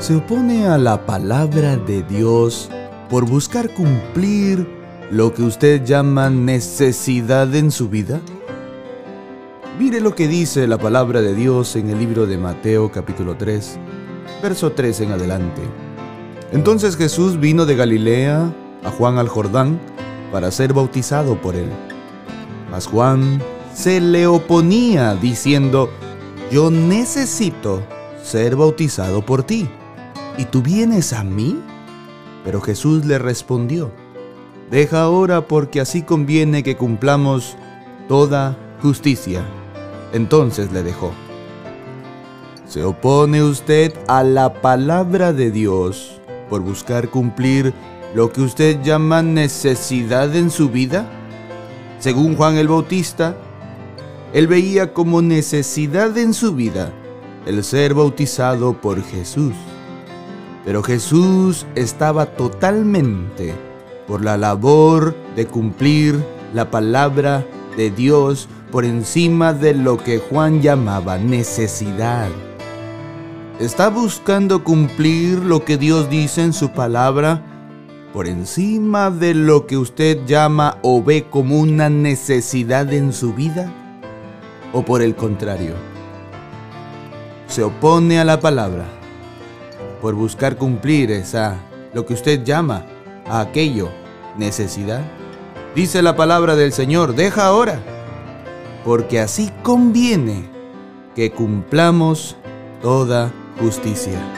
se opone a la palabra de Dios por buscar cumplir lo que usted llama necesidad en su vida? Mire lo que dice la palabra de Dios en el libro de Mateo capítulo 3, verso 3 en adelante. Entonces Jesús vino de Galilea a Juan al Jordán para ser bautizado por él. Mas Juan se le oponía diciendo, yo necesito ser bautizado por ti, ¿y tú vienes a mí? Pero Jesús le respondió, deja ahora porque así conviene que cumplamos toda justicia. Entonces le dejó. ¿Se opone usted a la palabra de Dios por buscar cumplir lo que usted llama necesidad en su vida? Según Juan el Bautista, él veía como necesidad en su vida el ser bautizado por Jesús. Pero Jesús estaba totalmente por la labor de cumplir la palabra de Dios por encima de lo que Juan llamaba necesidad. ¿Está buscando cumplir lo que Dios dice en su palabra por encima de lo que usted llama o ve como una necesidad en su vida? ¿O por el contrario? Se opone a la palabra por buscar cumplir esa, lo que usted llama a aquello, necesidad. Dice la palabra del Señor, deja ahora, porque así conviene que cumplamos toda justicia.